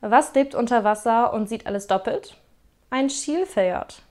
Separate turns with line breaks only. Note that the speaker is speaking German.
Was lebt unter Wasser und sieht alles doppelt? Ein Schilferd.